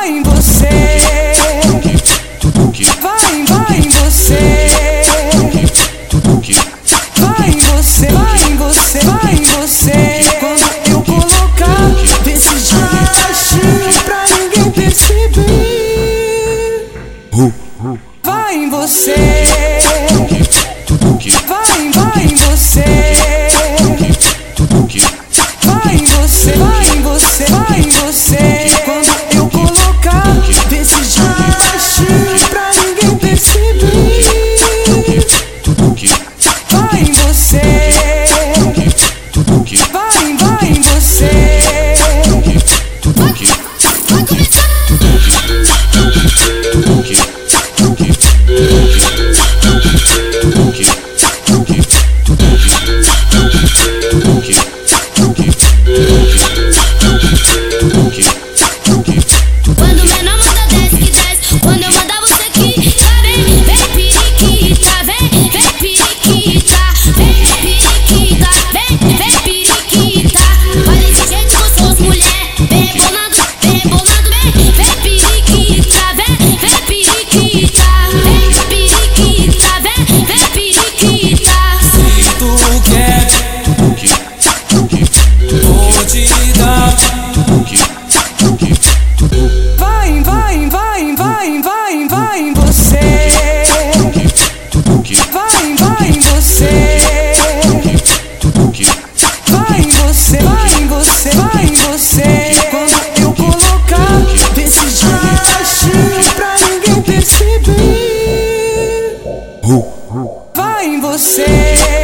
vai em você. Vai, em você. Vai em você, vai em você, vai em você. Quando eu colocar desse pra ninguém perceber. Vai em você. Vai em você. sem você. Vai vai você.